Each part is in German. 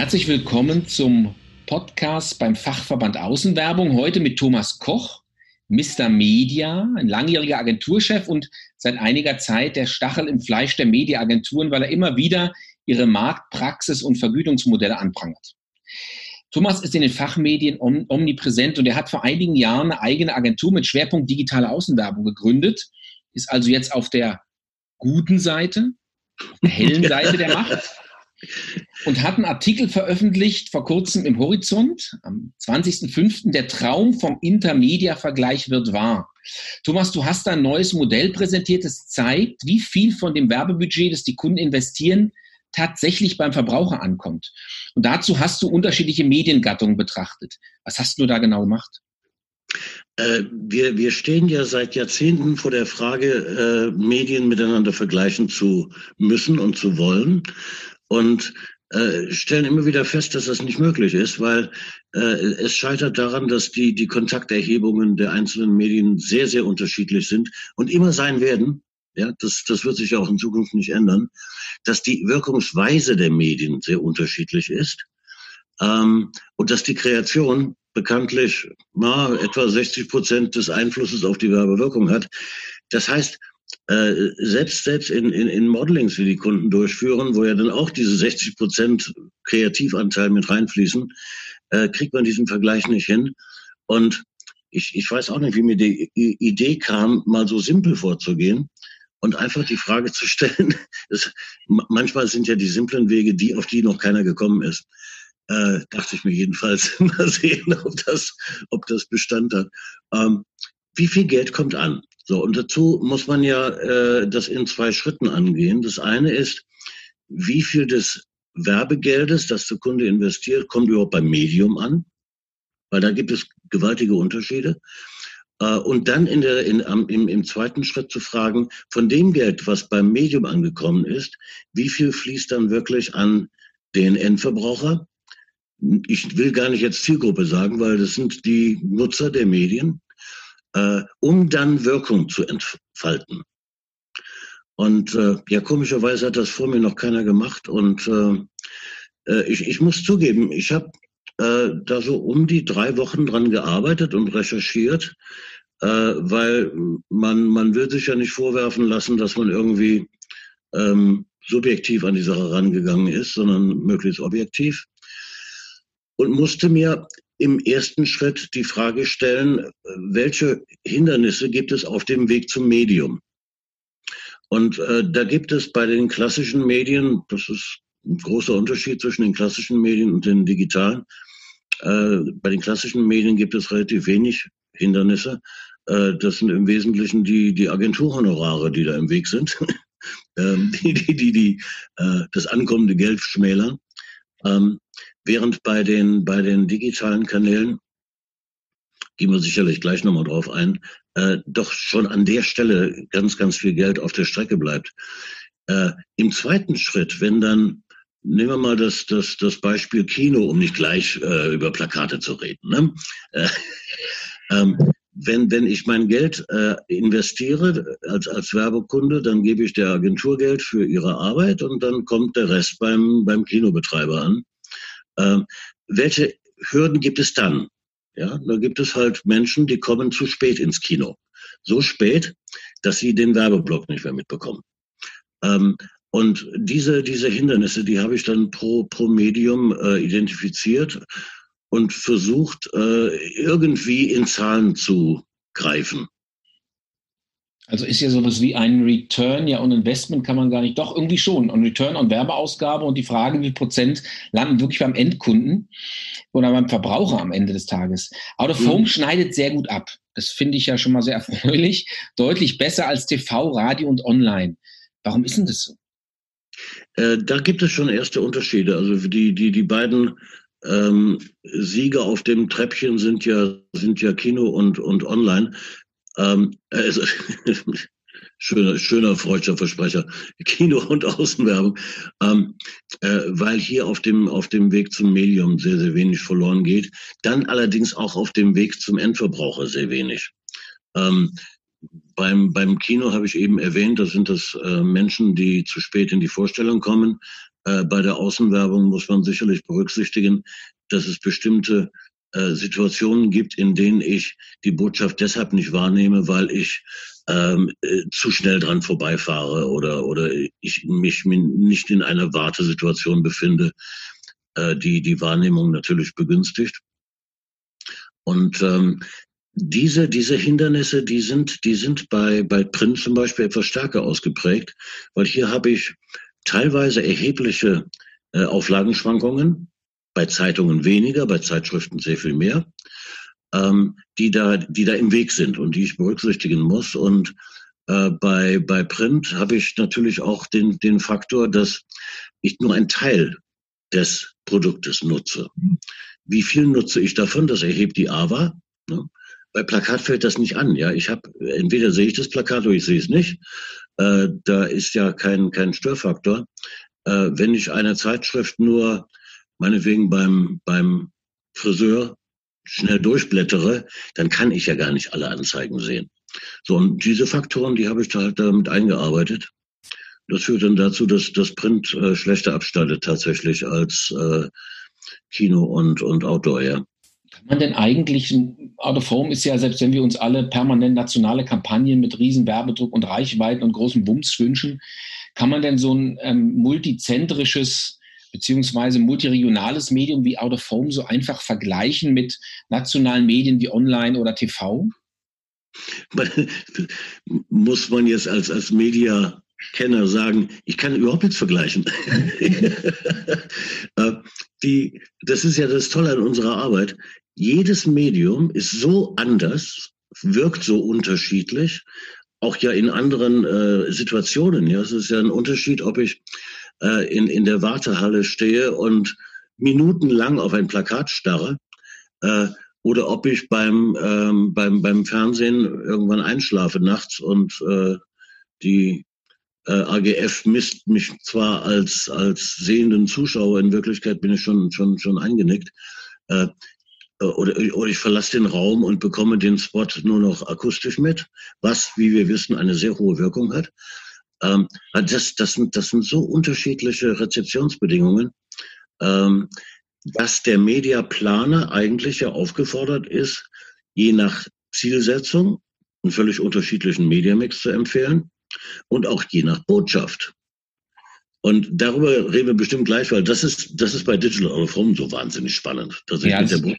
Herzlich willkommen zum Podcast beim Fachverband Außenwerbung. Heute mit Thomas Koch, Mr. Media, ein langjähriger Agenturchef und seit einiger Zeit der Stachel im Fleisch der Mediaagenturen, weil er immer wieder ihre Marktpraxis und Vergütungsmodelle anprangert. Thomas ist in den Fachmedien omnipräsent und er hat vor einigen Jahren eine eigene Agentur mit Schwerpunkt digitale Außenwerbung gegründet, ist also jetzt auf der guten Seite, der hellen Seite der Macht und hat einen Artikel veröffentlicht vor kurzem im Horizont, am 20.05. Der Traum vom Intermedia-Vergleich wird wahr. Thomas, du hast da ein neues Modell präsentiert, das zeigt, wie viel von dem Werbebudget, das die Kunden investieren, tatsächlich beim Verbraucher ankommt. Und dazu hast du unterschiedliche Mediengattungen betrachtet. Was hast du da genau gemacht? Äh, wir, wir stehen ja seit Jahrzehnten vor der Frage, äh, Medien miteinander vergleichen zu müssen und zu wollen und äh, stellen immer wieder fest, dass das nicht möglich ist, weil äh, es scheitert daran, dass die, die Kontakterhebungen der einzelnen Medien sehr, sehr unterschiedlich sind und immer sein werden. Ja, das, das wird sich auch in Zukunft nicht ändern, dass die Wirkungsweise der Medien sehr unterschiedlich ist ähm, und dass die Kreation bekanntlich na, etwa 60 Prozent des Einflusses auf die Werbewirkung hat. Das heißt, äh, selbst selbst in, in, in Modelings, die die Kunden durchführen, wo ja dann auch diese 60 Prozent Kreativanteil mit reinfließen, äh, kriegt man diesen Vergleich nicht hin. Und ich, ich weiß auch nicht, wie mir die Idee kam, mal so simpel vorzugehen und einfach die Frage zu stellen. Es, manchmal sind ja die simplen Wege die, auf die noch keiner gekommen ist. Äh, dachte ich mir jedenfalls. mal sehen, ob das, ob das Bestand hat. Ähm, wie viel Geld kommt an? So, und dazu muss man ja äh, das in zwei Schritten angehen. Das eine ist, wie viel des Werbegeldes, das der Kunde investiert, kommt überhaupt beim Medium an? Weil da gibt es gewaltige Unterschiede. Äh, und dann in der, in, am, im, im zweiten Schritt zu fragen, von dem Geld, was beim Medium angekommen ist, wie viel fließt dann wirklich an den Endverbraucher? Ich will gar nicht jetzt Zielgruppe sagen, weil das sind die Nutzer der Medien äh, um dann Wirkung zu entfalten. Und äh, ja, komischerweise hat das vor mir noch keiner gemacht. Und äh, äh ich, ich muss zugeben, ich habe äh, da so um die drei Wochen dran gearbeitet und recherchiert, äh, weil man, man will sich ja nicht vorwerfen lassen, dass man irgendwie ähm, subjektiv an die Sache rangegangen ist, sondern möglichst objektiv. Und musste mir im ersten Schritt die Frage stellen, welche Hindernisse gibt es auf dem Weg zum Medium? Und äh, da gibt es bei den klassischen Medien, das ist ein großer Unterschied zwischen den klassischen Medien und den digitalen, äh, bei den klassischen Medien gibt es relativ wenig Hindernisse. Äh, das sind im Wesentlichen die, die Agenturhonorare, die da im Weg sind, ähm, die, die, die, die äh, das ankommende Geld schmälern. Ähm, Während bei den, bei den digitalen Kanälen, gehen wir sicherlich gleich nochmal drauf ein, äh, doch schon an der Stelle ganz, ganz viel Geld auf der Strecke bleibt. Äh, Im zweiten Schritt, wenn dann, nehmen wir mal das, das, das Beispiel Kino, um nicht gleich äh, über Plakate zu reden. Ne? Äh, ähm, wenn, wenn ich mein Geld äh, investiere als, als Werbekunde, dann gebe ich der Agentur Geld für ihre Arbeit und dann kommt der Rest beim, beim Kinobetreiber an. Ähm, welche Hürden gibt es dann? Ja, da gibt es halt Menschen, die kommen zu spät ins Kino. So spät, dass sie den Werbeblock nicht mehr mitbekommen. Ähm, und diese, diese Hindernisse, die habe ich dann pro, pro Medium äh, identifiziert und versucht, äh, irgendwie in Zahlen zu greifen. Also ist ja sowas wie ein Return, ja, und Investment kann man gar nicht, doch irgendwie schon. Ein Return on Werbeausgabe und die Frage, wie Prozent landen wirklich beim Endkunden oder beim Verbraucher am Ende des Tages. Out of Home mhm. schneidet sehr gut ab. Das finde ich ja schon mal sehr erfreulich. Deutlich besser als TV, Radio und Online. Warum ist denn das so? Äh, da gibt es schon erste Unterschiede. Also die, die, die beiden ähm, Sieger auf dem Treppchen sind ja, sind ja Kino und, und Online. Ähm, also, schöner, schöner freudscher Versprecher, Kino und Außenwerbung, ähm, äh, weil hier auf dem, auf dem Weg zum Medium sehr, sehr wenig verloren geht. Dann allerdings auch auf dem Weg zum Endverbraucher sehr wenig. Ähm, beim, beim Kino habe ich eben erwähnt, da sind das äh, Menschen, die zu spät in die Vorstellung kommen. Äh, bei der Außenwerbung muss man sicherlich berücksichtigen, dass es bestimmte äh, Situationen gibt, in denen ich die Botschaft deshalb nicht wahrnehme, weil ich ähm, äh, zu schnell dran vorbeifahre oder, oder ich mich nicht in einer Wartesituation befinde, äh, die die Wahrnehmung natürlich begünstigt. Und ähm, diese, diese Hindernisse, die sind, die sind bei, bei Print zum Beispiel etwas stärker ausgeprägt, weil hier habe ich teilweise erhebliche äh, Auflagenschwankungen, bei Zeitungen weniger, bei Zeitschriften sehr viel mehr, ähm, die, da, die da im Weg sind und die ich berücksichtigen muss. Und äh, bei, bei Print habe ich natürlich auch den, den Faktor, dass ich nur einen Teil des Produktes nutze. Wie viel nutze ich davon? Das erhebt die AWA. Ne? Bei Plakat fällt das nicht an. Ja, ich habe entweder sehe ich das Plakat oder ich sehe es nicht. Äh, da ist ja kein kein Störfaktor. Äh, wenn ich eine Zeitschrift nur meinetwegen beim beim Friseur schnell durchblättere, dann kann ich ja gar nicht alle Anzeigen sehen. So und diese Faktoren, die habe ich da halt damit eingearbeitet. Das führt dann dazu, dass das Print äh, schlechter abstattet tatsächlich als äh, Kino und, und Outdoor, ja. Kann man denn eigentlich, Out of Home ist ja, selbst wenn wir uns alle permanent nationale Kampagnen mit riesen Werbedruck und Reichweiten und großen Bums wünschen, kann man denn so ein ähm, multizentrisches beziehungsweise multiregionales Medium wie Out of Home so einfach vergleichen mit nationalen Medien wie Online oder TV? Muss man jetzt als, als Media Kenner sagen, ich kann überhaupt nichts vergleichen. Äh, die, das ist ja das Tolle an unserer Arbeit. Jedes Medium ist so anders, wirkt so unterschiedlich, auch ja in anderen äh, Situationen. Ja, es ist ja ein Unterschied, ob ich äh, in, in der Wartehalle stehe und minutenlang auf ein Plakat starre äh, oder ob ich beim, ähm, beim, beim Fernsehen irgendwann einschlafe nachts und äh, die äh, AGF misst mich zwar als, als sehenden Zuschauer, in Wirklichkeit bin ich schon, schon, schon eingenickt. Äh, oder, oder ich verlasse den Raum und bekomme den Spot nur noch akustisch mit, was, wie wir wissen, eine sehr hohe Wirkung hat. Ähm, das, das, sind, das sind so unterschiedliche Rezeptionsbedingungen, ähm, dass der Mediaplaner eigentlich ja aufgefordert ist, je nach Zielsetzung einen völlig unterschiedlichen Mediamix zu empfehlen und auch je nach Botschaft. Und darüber reden wir bestimmt gleich, weil das ist, das ist bei Digital Out of Home so wahnsinnig spannend. Dass ja, ich mit der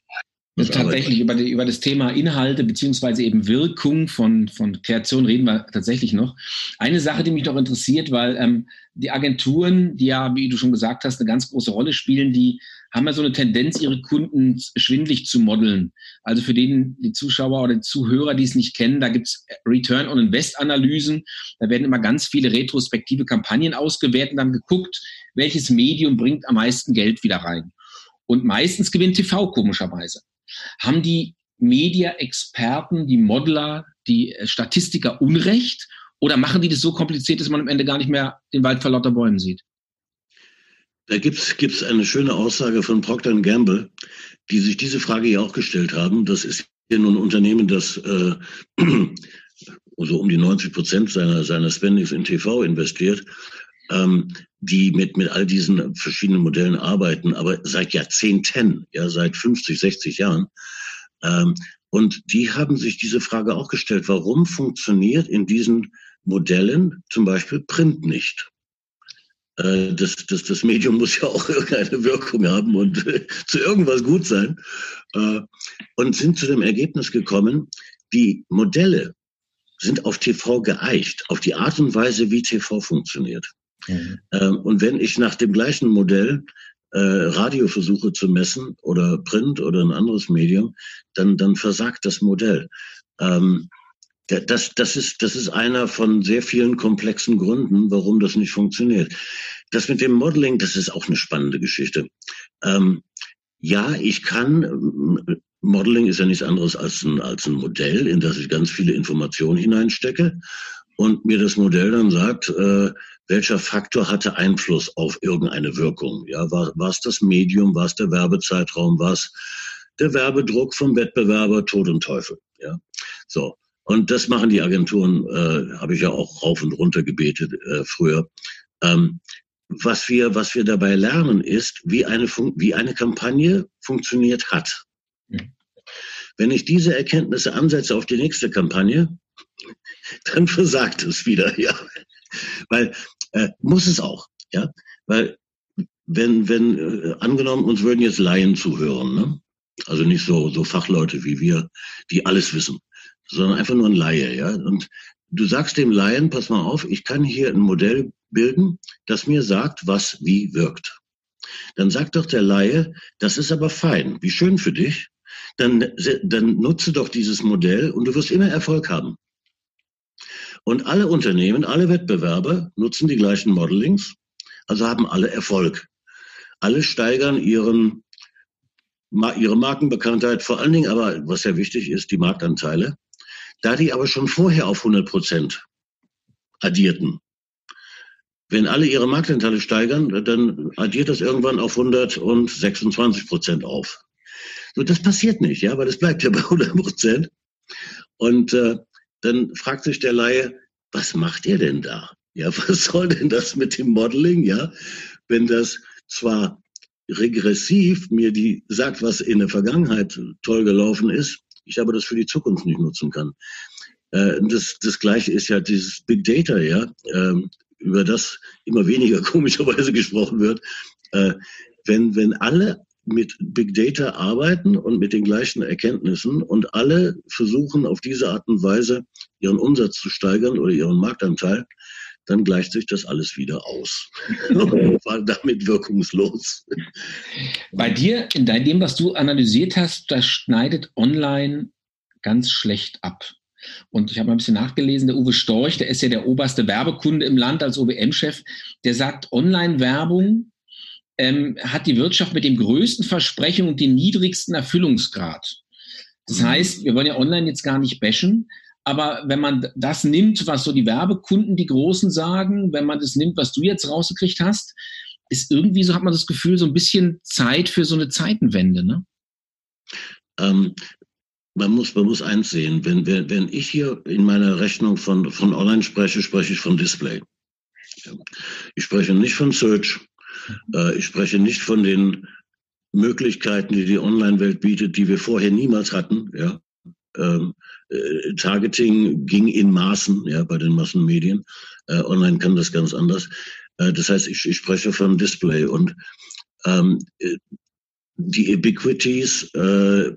tatsächlich über, die, über das Thema Inhalte beziehungsweise eben Wirkung von, von Kreation reden wir tatsächlich noch. Eine Sache, die mich noch interessiert, weil ähm, die Agenturen, die ja, wie du schon gesagt hast, eine ganz große Rolle spielen, die haben ja so eine Tendenz, ihre Kunden schwindlig zu modeln. Also für den, die Zuschauer oder die Zuhörer, die es nicht kennen, da gibt's Return on Invest Analysen. Da werden immer ganz viele retrospektive Kampagnen ausgewertet und dann geguckt, welches Medium bringt am meisten Geld wieder rein. Und meistens gewinnt TV komischerweise. Haben die Media-Experten, die Modeler, die Statistiker Unrecht? Oder machen die das so kompliziert, dass man am Ende gar nicht mehr den Wald vor lauter Bäumen sieht? Da gibt's gibt's eine schöne Aussage von Procter Gamble, die sich diese Frage ja auch gestellt haben. Das ist ja nun ein Unternehmen, das äh, so um die 90 Prozent seiner, seiner Spendings in TV investiert, ähm, die mit, mit all diesen verschiedenen Modellen arbeiten, aber seit Jahrzehnten, ja, seit 50, 60 Jahren. Ähm, und die haben sich diese Frage auch gestellt, warum funktioniert in diesen Modellen zum Beispiel Print nicht? Äh, das, das, das Medium muss ja auch irgendeine Wirkung haben und zu irgendwas gut sein. Äh, und sind zu dem Ergebnis gekommen, die Modelle sind auf TV geeicht, auf die Art und Weise, wie TV funktioniert. Mhm. Ähm, und wenn ich nach dem gleichen Modell äh, Radio versuche zu messen oder Print oder ein anderes Medium, dann, dann versagt das Modell. Ähm, das, das, ist, das ist einer von sehr vielen komplexen Gründen, warum das nicht funktioniert. Das mit dem Modeling, das ist auch eine spannende Geschichte. Ähm, ja, ich kann, Modeling ist ja nichts anderes als ein, als ein Modell, in das ich ganz viele Informationen hineinstecke und mir das Modell dann sagt, äh, welcher Faktor hatte Einfluss auf irgendeine Wirkung. Ja, war, war es das Medium, war es der Werbezeitraum, war es der Werbedruck vom Wettbewerber, Tod und Teufel. Ja, so. Und das machen die Agenturen, äh, habe ich ja auch rauf und runter gebetet äh, früher. Ähm, was wir, was wir dabei lernen, ist, wie eine, wie eine Kampagne funktioniert hat. Mhm. Wenn ich diese Erkenntnisse ansetze auf die nächste Kampagne, dann versagt es wieder, ja. Weil, äh, muss es auch, ja. Weil, wenn, wenn, äh, angenommen, uns würden jetzt Laien zuhören, ne? Also nicht so, so Fachleute wie wir, die alles wissen, sondern einfach nur ein Laie, ja. Und du sagst dem Laien, pass mal auf, ich kann hier ein Modell bilden, das mir sagt, was wie wirkt. Dann sagt doch der Laie, das ist aber fein, wie schön für dich. Dann, dann nutze doch dieses Modell und du wirst immer Erfolg haben. Und alle Unternehmen, alle Wettbewerber nutzen die gleichen Modelings, also haben alle Erfolg. Alle steigern ihren, ihre Markenbekanntheit, vor allen Dingen aber, was sehr wichtig ist, die Marktanteile. Da die aber schon vorher auf 100 Prozent addierten. Wenn alle ihre Marktanteile steigern, dann addiert das irgendwann auf 126 Prozent auf. So, das passiert nicht, ja, weil das bleibt ja bei 100 Prozent. Und äh, dann fragt sich der Laie, was macht ihr denn da? Ja, was soll denn das mit dem Modeling, ja? Wenn das zwar regressiv mir die sagt, was in der Vergangenheit toll gelaufen ist, ich aber das für die Zukunft nicht nutzen kann. Äh, das, das Gleiche ist ja dieses Big Data, ja, ähm, über das immer weniger komischerweise gesprochen wird. Äh, wenn, wenn alle mit Big Data arbeiten und mit den gleichen Erkenntnissen und alle versuchen auf diese Art und Weise ihren Umsatz zu steigern oder ihren Marktanteil, dann gleicht sich das alles wieder aus. War damit wirkungslos. Bei dir, in dem, was du analysiert hast, das schneidet online ganz schlecht ab. Und ich habe mal ein bisschen nachgelesen, der Uwe Storch, der ist ja der oberste Werbekunde im Land als OBM-Chef, der sagt, Online-Werbung ähm, hat die Wirtschaft mit dem größten Versprechen und den niedrigsten Erfüllungsgrad. Das mhm. heißt, wir wollen ja online jetzt gar nicht bashen, aber wenn man das nimmt, was so die Werbekunden, die Großen sagen, wenn man das nimmt, was du jetzt rausgekriegt hast, ist irgendwie so, hat man das Gefühl, so ein bisschen Zeit für so eine Zeitenwende, ne? Ähm, man muss, man muss eins sehen, wenn, wenn, wenn ich hier in meiner Rechnung von, von Online spreche, spreche ich von Display. Ich spreche nicht von Search, äh, ich spreche nicht von den Möglichkeiten, die die Online-Welt bietet, die wir vorher niemals hatten. Ja? Ähm, äh, Targeting ging in Maßen ja, bei den Massenmedien. Äh, online kann das ganz anders. Äh, das heißt, ich, ich spreche von Display und ähm, äh, die Ubiquities, äh,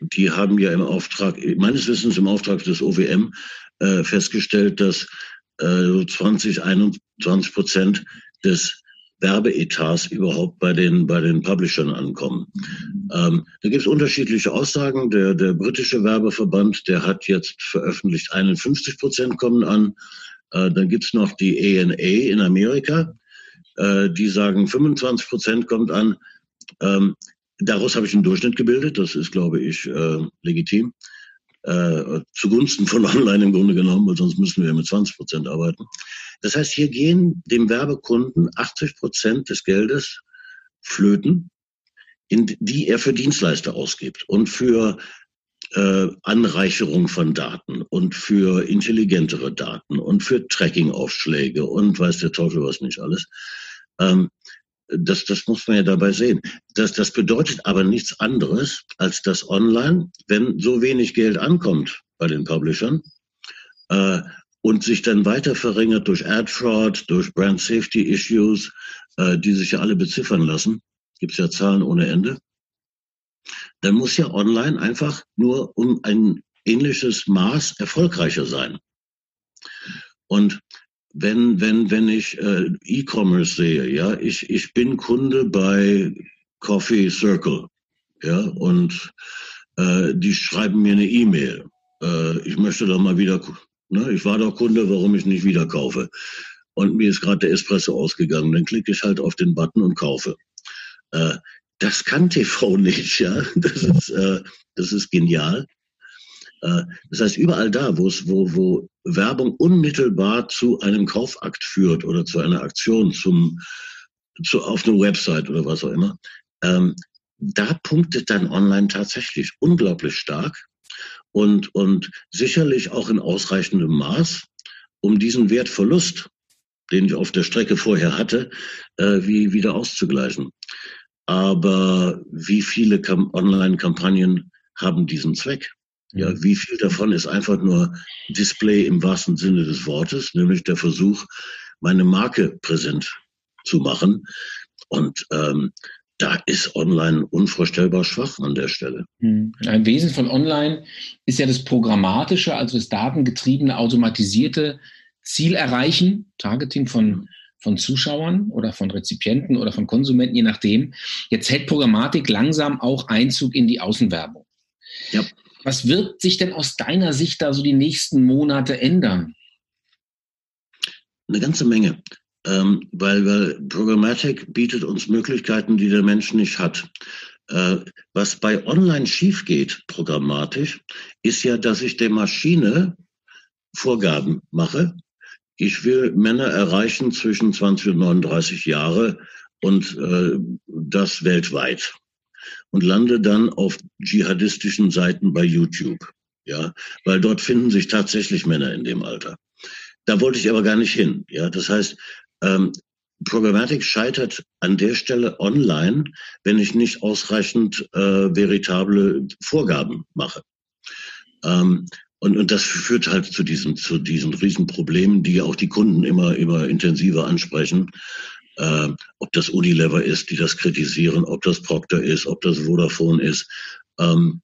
die haben ja im Auftrag, meines Wissens im Auftrag des OWM festgestellt, dass äh, 20, 21 Prozent des Werbeetats überhaupt bei den, bei den Publishern ankommen. Ähm, da gibt es unterschiedliche Aussagen. Der, der britische Werbeverband, der hat jetzt veröffentlicht, 51 Prozent kommen an. Äh, dann gibt es noch die ANA in Amerika, äh, die sagen 25 Prozent kommt an. Ähm, daraus habe ich einen Durchschnitt gebildet. Das ist, glaube ich, äh, legitim. Äh, zugunsten von Online im Grunde genommen, weil sonst müssen wir mit 20 Prozent arbeiten. Das heißt, hier gehen dem Werbekunden 80 Prozent des Geldes flöten, in die er für Dienstleister ausgibt und für äh, Anreicherung von Daten und für intelligentere Daten und für Tracking-Aufschläge und weiß der Teufel was nicht alles. Ähm, das, das muss man ja dabei sehen. Das, das bedeutet aber nichts anderes, als dass online, wenn so wenig Geld ankommt bei den Publishern, äh, und sich dann weiter verringert durch Ad Fraud, durch Brand Safety Issues, äh, die sich ja alle beziffern lassen, gibt es ja Zahlen ohne Ende, dann muss ja online einfach nur um ein ähnliches Maß erfolgreicher sein. Und wenn, wenn, wenn ich äh, E-Commerce sehe, ja, ich, ich bin Kunde bei Coffee Circle, ja, und äh, die schreiben mir eine E-Mail. Äh, ich möchte doch mal wieder Ne? Ich war doch Kunde, warum ich nicht wieder kaufe. Und mir ist gerade der Espresso ausgegangen. Dann klicke ich halt auf den Button und kaufe. Äh, das kann TV nicht, ja. Das ist, äh, das ist genial. Äh, das heißt, überall da, wo wo Werbung unmittelbar zu einem Kaufakt führt oder zu einer Aktion, zum, zu, auf einer Website oder was auch immer, ähm, da punktet dann online tatsächlich unglaublich stark und, und sicherlich auch in ausreichendem Maß, um diesen Wertverlust den ich auf der Strecke vorher hatte, äh, wie wieder auszugleichen. Aber wie viele Online-Kampagnen haben diesen Zweck? Ja, mhm. wie viel davon ist einfach nur Display im wahrsten Sinne des Wortes, nämlich der Versuch, meine Marke präsent zu machen. Und ähm, da ist Online unvorstellbar schwach an der Stelle. Mhm. Ein Wesen von Online ist ja das Programmatische, also das datengetriebene, automatisierte Ziel erreichen, Targeting von, von Zuschauern oder von Rezipienten oder von Konsumenten, je nachdem. Jetzt hält Programmatik langsam auch Einzug in die Außenwerbung. Ja. Was wird sich denn aus deiner Sicht da so die nächsten Monate ändern? Eine ganze Menge. Ähm, weil, weil Programmatic bietet uns Möglichkeiten, die der Mensch nicht hat. Äh, was bei Online schief geht, programmatisch, ist ja, dass ich der Maschine Vorgaben mache. Ich will Männer erreichen zwischen 20 und 39 Jahre und äh, das weltweit und lande dann auf dschihadistischen Seiten bei YouTube. Ja, weil dort finden sich tatsächlich Männer in dem Alter. Da wollte ich aber gar nicht hin. Ja, das heißt, ähm, Programmatik scheitert an der Stelle online, wenn ich nicht ausreichend äh, veritable Vorgaben mache. Ähm, und, und das führt halt zu diesen, zu diesen Riesenproblemen, die ja auch die Kunden immer, immer intensiver ansprechen äh, ob das Unilever ist, die das kritisieren, ob das Procter ist, ob das Vodafone ist. Ähm,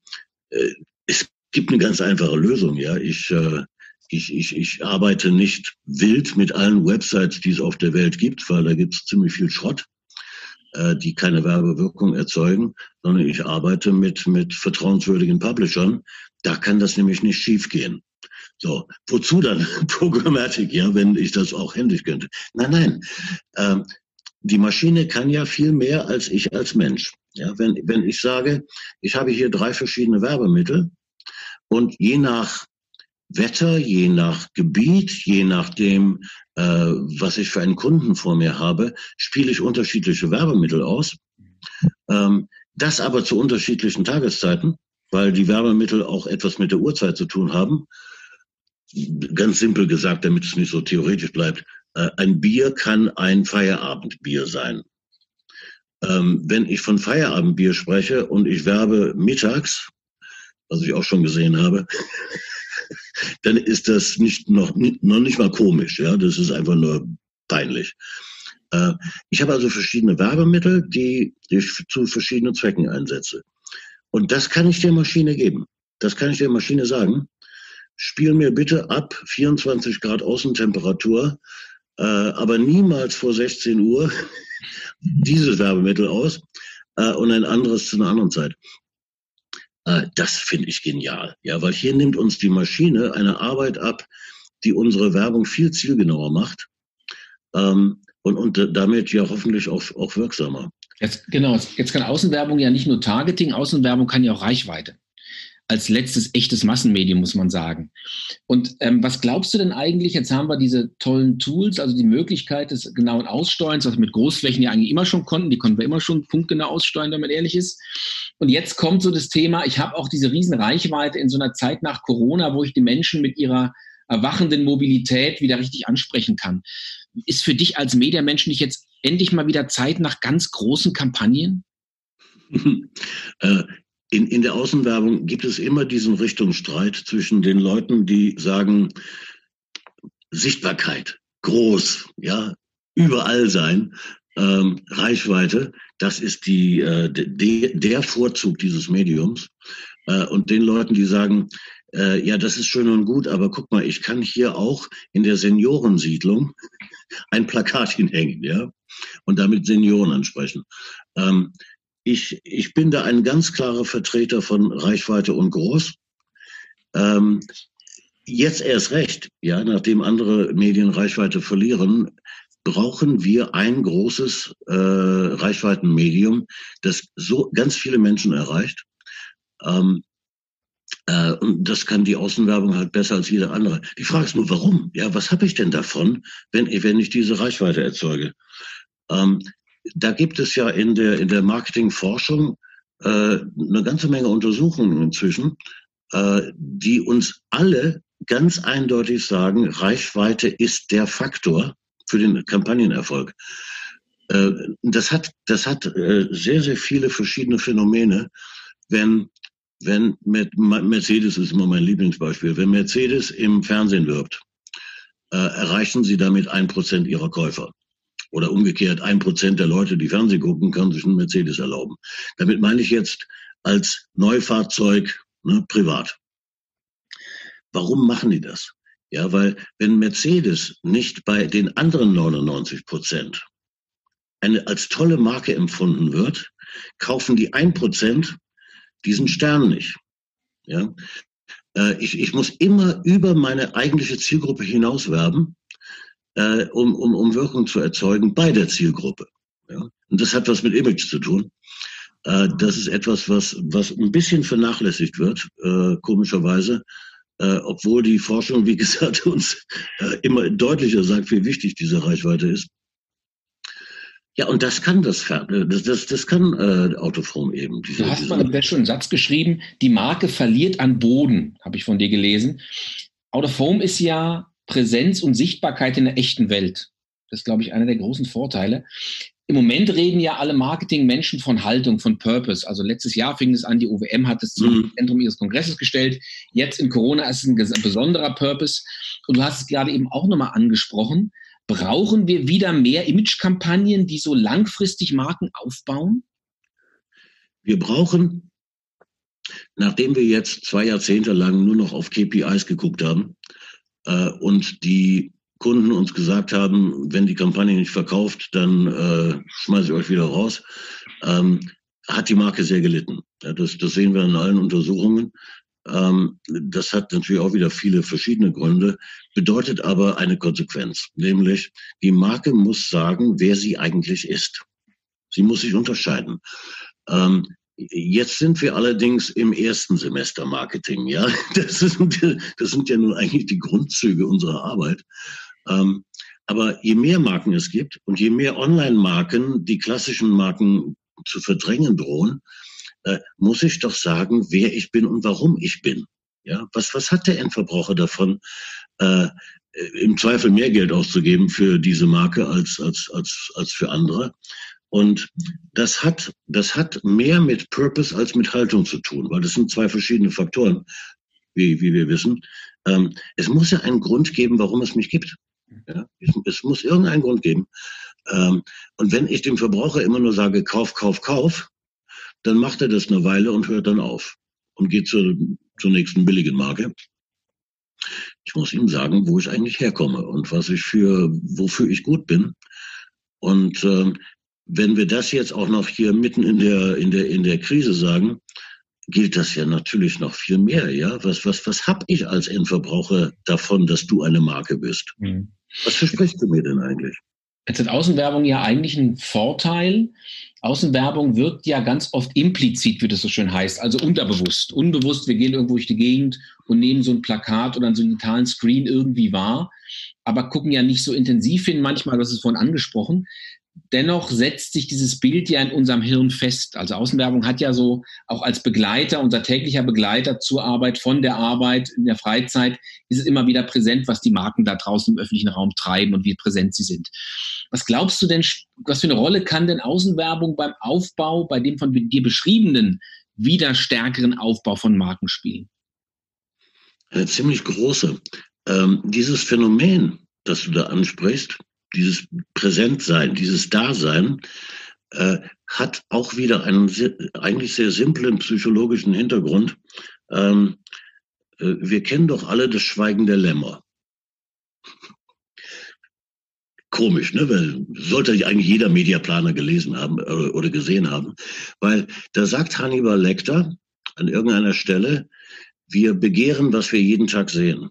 äh, es gibt eine ganz einfache Lösung. Ja, ich, äh, ich, ich, ich arbeite nicht wild mit allen Websites, die es auf der Welt gibt, weil da gibt es ziemlich viel Schrott, äh, die keine Werbewirkung erzeugen, sondern ich arbeite mit, mit vertrauenswürdigen Publishern. Da kann das nämlich nicht schiefgehen. So, wozu dann Programmatik, ja, wenn ich das auch händisch könnte? Nein, nein. Ähm, die Maschine kann ja viel mehr als ich als Mensch. Ja, wenn, wenn ich sage, ich habe hier drei verschiedene Werbemittel und je nach Wetter, je nach Gebiet, je nachdem, äh, was ich für einen Kunden vor mir habe, spiele ich unterschiedliche Werbemittel aus. Ähm, das aber zu unterschiedlichen Tageszeiten, weil die Werbemittel auch etwas mit der Uhrzeit zu tun haben. Ganz simpel gesagt, damit es nicht so theoretisch bleibt. Äh, ein Bier kann ein Feierabendbier sein. Ähm, wenn ich von Feierabendbier spreche und ich werbe mittags, was ich auch schon gesehen habe, dann ist das nicht noch, noch nicht mal komisch. Ja, das ist einfach nur peinlich. Äh, ich habe also verschiedene Werbemittel, die ich zu verschiedenen Zwecken einsetze. Und das kann ich der Maschine geben. Das kann ich der Maschine sagen. Spiel mir bitte ab 24 Grad Außentemperatur äh, aber niemals vor 16 Uhr dieses Werbemittel aus äh, und ein anderes zu einer anderen Zeit. Äh, das finde ich genial, ja, weil hier nimmt uns die Maschine eine Arbeit ab, die unsere Werbung viel zielgenauer macht ähm, und, und damit ja hoffentlich auch, auch wirksamer. Jetzt, genau, jetzt kann Außenwerbung ja nicht nur Targeting, Außenwerbung kann ja auch Reichweite als letztes echtes Massenmedium, muss man sagen. Und ähm, was glaubst du denn eigentlich, jetzt haben wir diese tollen Tools, also die Möglichkeit des genauen Aussteuerns, was mit Großflächen ja eigentlich immer schon konnten, die konnten wir immer schon punktgenau aussteuern, wenn man ehrlich ist. Und jetzt kommt so das Thema, ich habe auch diese riesen Reichweite in so einer Zeit nach Corona, wo ich die Menschen mit ihrer erwachenden Mobilität wieder richtig ansprechen kann. Ist für dich als Mediamensch nicht jetzt endlich mal wieder Zeit nach ganz großen Kampagnen? in, in der Außenwerbung gibt es immer diesen Richtungsstreit zwischen den Leuten, die sagen, Sichtbarkeit, groß, ja, überall sein, ähm, Reichweite, das ist die, äh, de, der Vorzug dieses Mediums. Äh, und den Leuten, die sagen, äh, ja, das ist schön und gut, aber guck mal, ich kann hier auch in der Seniorensiedlung ein Plakat hinhängen, ja, und damit Senioren ansprechen. Ähm, ich, ich bin da ein ganz klarer Vertreter von Reichweite und Groß. Ähm, jetzt erst recht, ja, nachdem andere Medien Reichweite verlieren, brauchen wir ein großes äh, Reichweitenmedium, das so ganz viele Menschen erreicht. Ähm, äh, und das kann die Außenwerbung halt besser als jeder andere. Die Frage ist nur, warum? Ja, was habe ich denn davon, wenn, wenn ich diese Reichweite erzeuge? Ähm, da gibt es ja in der, in der Marketingforschung äh, eine ganze Menge Untersuchungen inzwischen, äh, die uns alle ganz eindeutig sagen, Reichweite ist der Faktor, für den Kampagnenerfolg. Äh, das hat, das hat äh, sehr, sehr viele verschiedene Phänomene. Wenn, wenn Mercedes ist immer mein Lieblingsbeispiel, wenn Mercedes im Fernsehen wirbt, äh, erreichen sie damit ein Prozent ihrer Käufer. Oder umgekehrt, ein Prozent der Leute, die Fernsehen gucken, können sich einen Mercedes erlauben. Damit meine ich jetzt als Neufahrzeug ne, privat. Warum machen die das? Ja, weil wenn Mercedes nicht bei den anderen 99 Prozent eine, als tolle Marke empfunden wird, kaufen die ein Prozent diesen Stern nicht. Ja, äh, ich, ich muss immer über meine eigentliche Zielgruppe hinaus werben, äh, um, um, um Wirkung zu erzeugen bei der Zielgruppe. Ja? Und das hat was mit Image zu tun. Äh, das ist etwas, was, was ein bisschen vernachlässigt wird, äh, komischerweise. Äh, obwohl die Forschung, wie gesagt, uns äh, immer deutlicher sagt, wie wichtig diese Reichweite ist. Ja, und das kann das, das, das, das kann äh, Autoform eben. Diese, du hast mal einen schönen Satz geschrieben, die Marke verliert an Boden, habe ich von dir gelesen. Autoform ist ja Präsenz und Sichtbarkeit in der echten Welt. Das ist, glaube ich, einer der großen Vorteile. Im Moment reden ja alle Marketingmenschen von Haltung, von Purpose. Also letztes Jahr fing es an, die OWM hat es zum mhm. Zentrum ihres Kongresses gestellt. Jetzt in Corona ist es ein besonderer Purpose. Und du hast es gerade eben auch nochmal angesprochen. Brauchen wir wieder mehr Imagekampagnen, die so langfristig Marken aufbauen? Wir brauchen, nachdem wir jetzt zwei Jahrzehnte lang nur noch auf KPIs geguckt haben äh, und die Kunden uns gesagt haben, wenn die Kampagne nicht verkauft, dann äh, schmeiße ich euch wieder raus, ähm, hat die Marke sehr gelitten. Ja, das, das sehen wir in allen Untersuchungen. Ähm, das hat natürlich auch wieder viele verschiedene Gründe, bedeutet aber eine Konsequenz, nämlich die Marke muss sagen, wer sie eigentlich ist. Sie muss sich unterscheiden. Ähm, Jetzt sind wir allerdings im ersten Semester Marketing, ja. Das sind, das sind ja nun eigentlich die Grundzüge unserer Arbeit. Ähm, aber je mehr Marken es gibt und je mehr Online-Marken die klassischen Marken zu verdrängen drohen, äh, muss ich doch sagen, wer ich bin und warum ich bin. Ja, was, was hat der Endverbraucher davon, äh, im Zweifel mehr Geld auszugeben für diese Marke als, als, als, als für andere? Und das hat, das hat mehr mit Purpose als mit Haltung zu tun, weil das sind zwei verschiedene Faktoren, wie, wie wir wissen. Ähm, es muss ja einen Grund geben, warum es mich gibt. Ja? Es, es muss irgendeinen Grund geben. Ähm, und wenn ich dem Verbraucher immer nur sage, kauf, kauf, kauf, dann macht er das eine Weile und hört dann auf und geht zur, zur nächsten billigen Marke. Ich muss ihm sagen, wo ich eigentlich herkomme und was ich für, wofür ich gut bin. Und äh, wenn wir das jetzt auch noch hier mitten in der, in der, in der Krise sagen, gilt das ja natürlich noch viel mehr, ja? Was, was, was hab ich als Endverbraucher davon, dass du eine Marke bist? Mhm. Was versprichst du mir denn eigentlich? Jetzt hat Außenwerbung ja eigentlich einen Vorteil. Außenwerbung wirkt ja ganz oft implizit, wie das so schön heißt, also unterbewusst. Unbewusst, wir gehen irgendwo durch die Gegend und nehmen so ein Plakat oder einen digitalen Screen irgendwie wahr, aber gucken ja nicht so intensiv hin manchmal, das ist vorhin angesprochen dennoch setzt sich dieses Bild ja in unserem Hirn fest. Also Außenwerbung hat ja so auch als Begleiter, unser täglicher Begleiter zur Arbeit, von der Arbeit in der Freizeit, ist es immer wieder präsent, was die Marken da draußen im öffentlichen Raum treiben und wie präsent sie sind. Was glaubst du denn, was für eine Rolle kann denn Außenwerbung beim Aufbau, bei dem von dir beschriebenen, wieder stärkeren Aufbau von Marken spielen? Eine ziemlich große. Ähm, dieses Phänomen, das du da ansprichst, dieses Präsentsein, dieses Dasein, äh, hat auch wieder einen sehr, eigentlich sehr simplen psychologischen Hintergrund. Ähm, äh, wir kennen doch alle das Schweigen der Lämmer. Komisch, ne? Weil sollte eigentlich jeder Mediaplaner gelesen haben äh, oder gesehen haben. Weil da sagt Hannibal Lecter an irgendeiner Stelle, wir begehren, was wir jeden Tag sehen.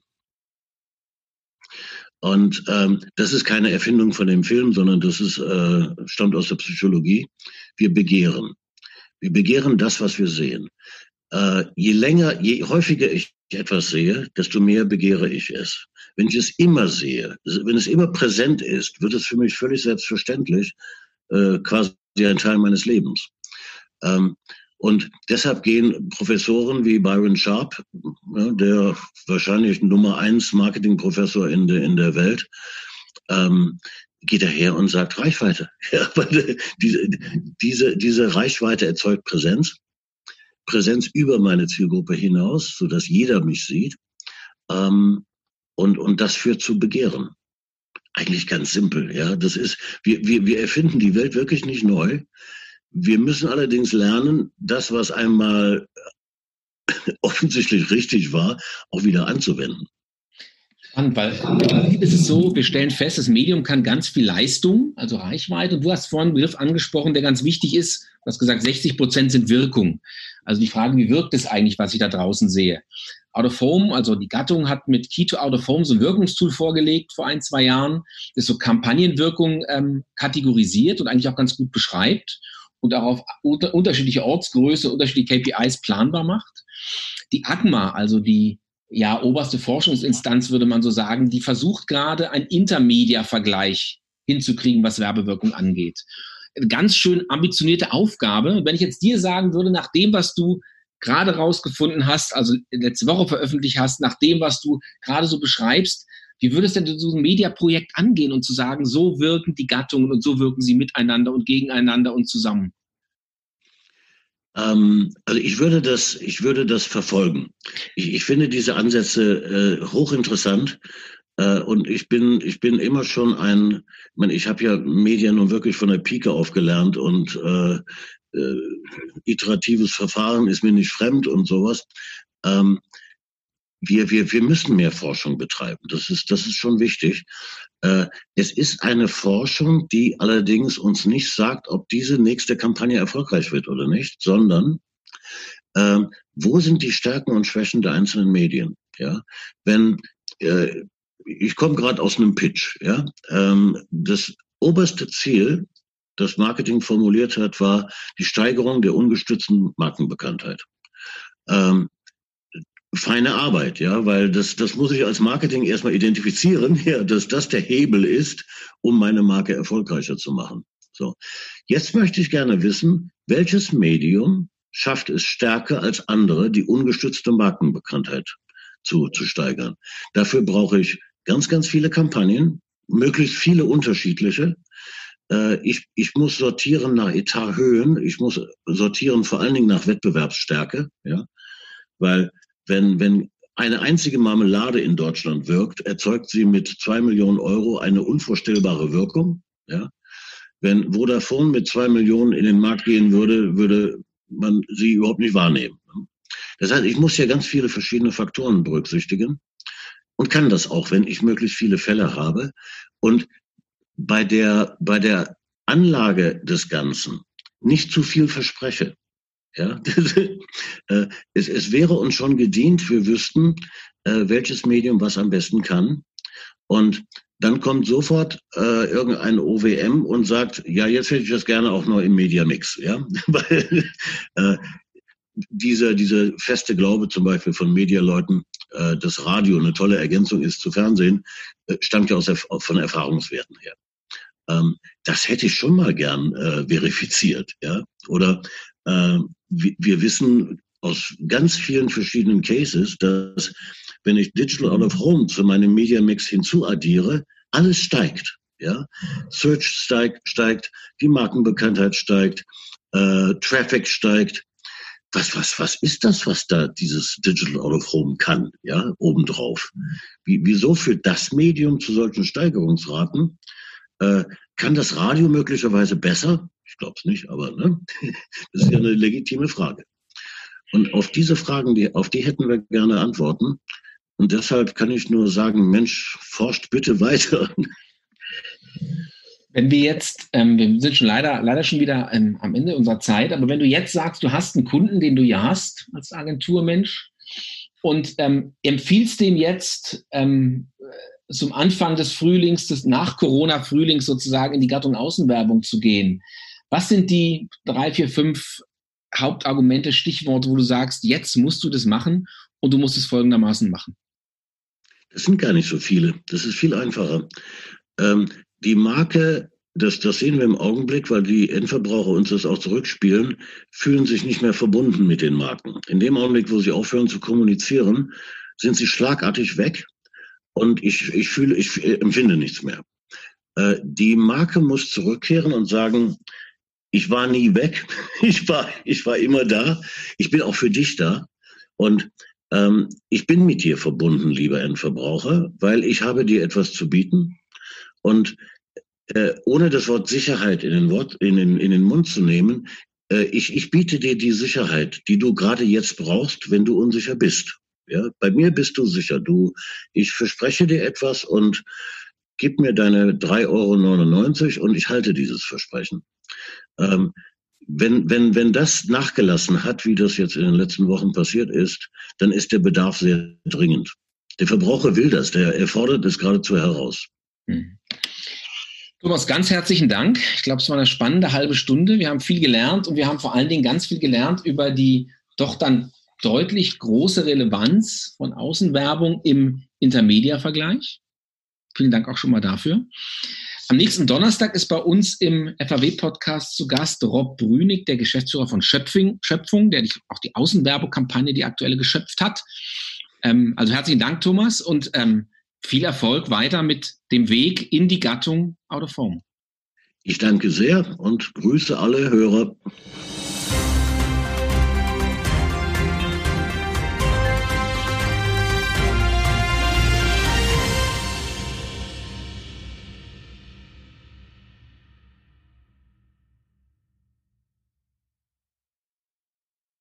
Und ähm, das ist keine Erfindung von dem Film, sondern das ist, äh, stammt aus der Psychologie. Wir begehren. Wir begehren das, was wir sehen. Äh, je länger, je häufiger ich etwas sehe, desto mehr begehre ich es. Wenn ich es immer sehe, wenn es immer präsent ist, wird es für mich völlig selbstverständlich äh, quasi ein Teil meines Lebens. Ähm, und deshalb gehen Professoren wie Byron Sharp, der wahrscheinlich Nummer eins Marketingprofessor in der, in der Welt, ähm, geht er her und sagt Reichweite. Ja, weil diese, diese, diese Reichweite erzeugt Präsenz. Präsenz über meine Zielgruppe hinaus, so dass jeder mich sieht. Ähm, und, und das führt zu Begehren. Eigentlich ganz simpel, ja. Das ist, wir, wir, wir erfinden die Welt wirklich nicht neu. Wir müssen allerdings lernen, das, was einmal offensichtlich richtig war, auch wieder anzuwenden. Spannend, weil es ist so, wir stellen fest, das Medium kann ganz viel Leistung, also Reichweite. Und du hast vorhin einen Begriff angesprochen, der ganz wichtig ist. Du hast gesagt, 60 Prozent sind Wirkung. Also die Frage, wie wirkt es eigentlich, was ich da draußen sehe? Out of Home, also die Gattung hat mit Key to Out of Home so ein Wirkungstool vorgelegt vor ein, zwei Jahren, das so Kampagnenwirkung ähm, kategorisiert und eigentlich auch ganz gut beschreibt und auch auf unter, unterschiedliche Ortsgröße, unterschiedliche KPIs planbar macht. Die ACMA, also die ja, oberste Forschungsinstanz, würde man so sagen, die versucht gerade einen Intermedia-Vergleich hinzukriegen, was Werbewirkung angeht. Ganz schön ambitionierte Aufgabe. Wenn ich jetzt dir sagen würde, nach dem, was du gerade rausgefunden hast, also letzte Woche veröffentlicht hast, nach dem, was du gerade so beschreibst, wie würdest denn du so ein Mediaprojekt angehen und zu sagen, so wirken die Gattungen und so wirken sie miteinander und gegeneinander und zusammen? Ähm, also ich würde das, ich würde das verfolgen. Ich, ich finde diese Ansätze äh, hochinteressant. Äh, und ich bin, ich bin immer schon ein, ich meine, ich habe ja Medien nun wirklich von der Pike aufgelernt und äh, äh, iteratives Verfahren ist mir nicht fremd und sowas. Ähm, wir, wir, wir müssen mehr Forschung betreiben. Das ist, das ist schon wichtig. Äh, es ist eine Forschung, die allerdings uns nicht sagt, ob diese nächste Kampagne erfolgreich wird oder nicht, sondern äh, wo sind die Stärken und Schwächen der einzelnen Medien? Ja, wenn äh, ich komme gerade aus einem Pitch. Ja, ähm, das oberste Ziel, das Marketing formuliert hat, war die Steigerung der ungestützten Markenbekanntheit. Ähm, feine Arbeit, ja, weil das, das muss ich als Marketing erstmal identifizieren, ja, dass das der Hebel ist, um meine Marke erfolgreicher zu machen. So. Jetzt möchte ich gerne wissen, welches Medium schafft es stärker als andere, die ungestützte Markenbekanntheit zu, zu steigern. Dafür brauche ich ganz, ganz viele Kampagnen, möglichst viele unterschiedliche. Äh, ich, ich muss sortieren nach Etathöhen, ich muss sortieren vor allen Dingen nach Wettbewerbsstärke, ja, weil wenn, wenn eine einzige Marmelade in Deutschland wirkt, erzeugt sie mit zwei Millionen Euro eine unvorstellbare Wirkung. Ja? Wenn Vodafone mit zwei Millionen in den Markt gehen würde, würde man sie überhaupt nicht wahrnehmen. Das heißt, ich muss ja ganz viele verschiedene Faktoren berücksichtigen und kann das auch, wenn ich möglichst viele Fälle habe. Und bei der, bei der Anlage des Ganzen nicht zu viel verspreche. Ja, äh, es, es wäre uns schon gedient, wir wüssten, äh, welches Medium was am besten kann. Und dann kommt sofort äh, irgendein OWM und sagt, ja, jetzt hätte ich das gerne auch noch im Mediamix. Ja? Weil äh, dieser, diese feste Glaube zum Beispiel von Medialeuten, äh, dass Radio eine tolle Ergänzung ist zu Fernsehen, äh, stammt ja aus von Erfahrungswerten her. Ähm, das hätte ich schon mal gern äh, verifiziert. Ja? Oder äh, wir wissen aus ganz vielen verschiedenen Cases, dass wenn ich Digital Out of Home zu meinem Media Mix hinzuaddiere, alles steigt. Ja, Search steigt, steigt, die Markenbekanntheit steigt, äh, Traffic steigt. Was, was, was ist das, was da dieses Digital Out of Home kann? Ja, obendrauf. Wie, wieso führt das Medium zu solchen Steigerungsraten? Äh, kann das Radio möglicherweise besser? Ich glaube es nicht, aber ne? das ist ja eine legitime Frage. Und auf diese Fragen, die, auf die hätten wir gerne Antworten. Und deshalb kann ich nur sagen, Mensch, forscht bitte weiter. Wenn wir jetzt, ähm, wir sind schon leider, leider schon wieder ähm, am Ende unserer Zeit, aber wenn du jetzt sagst, du hast einen Kunden, den du ja hast als Agenturmensch und ähm, empfiehlst dem jetzt ähm, zum Anfang des Frühlings, des nach Corona-Frühlings sozusagen in die Gattung Außenwerbung zu gehen, was sind die drei, vier, fünf Hauptargumente, Stichworte, wo du sagst, jetzt musst du das machen und du musst es folgendermaßen machen? Das sind gar nicht so viele. Das ist viel einfacher. Ähm, die Marke, das, das sehen wir im Augenblick, weil die Endverbraucher uns das auch zurückspielen, fühlen sich nicht mehr verbunden mit den Marken. In dem Augenblick, wo sie aufhören zu kommunizieren, sind sie schlagartig weg und ich, ich fühle, ich empfinde nichts mehr. Äh, die Marke muss zurückkehren und sagen, ich war nie weg, ich war, ich war immer da, ich bin auch für dich da. Und ähm, ich bin mit dir verbunden, lieber Endverbraucher, weil ich habe dir etwas zu bieten. Und äh, ohne das Wort Sicherheit in den, Wort, in den, in den Mund zu nehmen, äh, ich, ich biete dir die Sicherheit, die du gerade jetzt brauchst, wenn du unsicher bist. Ja, bei mir bist du sicher. Du, ich verspreche dir etwas und gib mir deine 3,99 Euro und ich halte dieses Versprechen. Ähm, wenn, wenn, wenn das nachgelassen hat, wie das jetzt in den letzten Wochen passiert ist, dann ist der Bedarf sehr dringend. Der Verbraucher will das, der er fordert es geradezu heraus. Hm. Thomas, ganz herzlichen Dank. Ich glaube, es war eine spannende halbe Stunde. Wir haben viel gelernt und wir haben vor allen Dingen ganz viel gelernt über die doch dann deutlich große Relevanz von Außenwerbung im Intermedia-Vergleich. Vielen Dank auch schon mal dafür. Am nächsten Donnerstag ist bei uns im FAW-Podcast zu Gast Rob Brünig, der Geschäftsführer von Schöpfing, Schöpfung, der auch die Außenwerbekampagne, die aktuelle geschöpft hat. Ähm, also herzlichen Dank, Thomas, und ähm, viel Erfolg weiter mit dem Weg in die Gattung Out of Home. Ich danke sehr und grüße alle Hörer.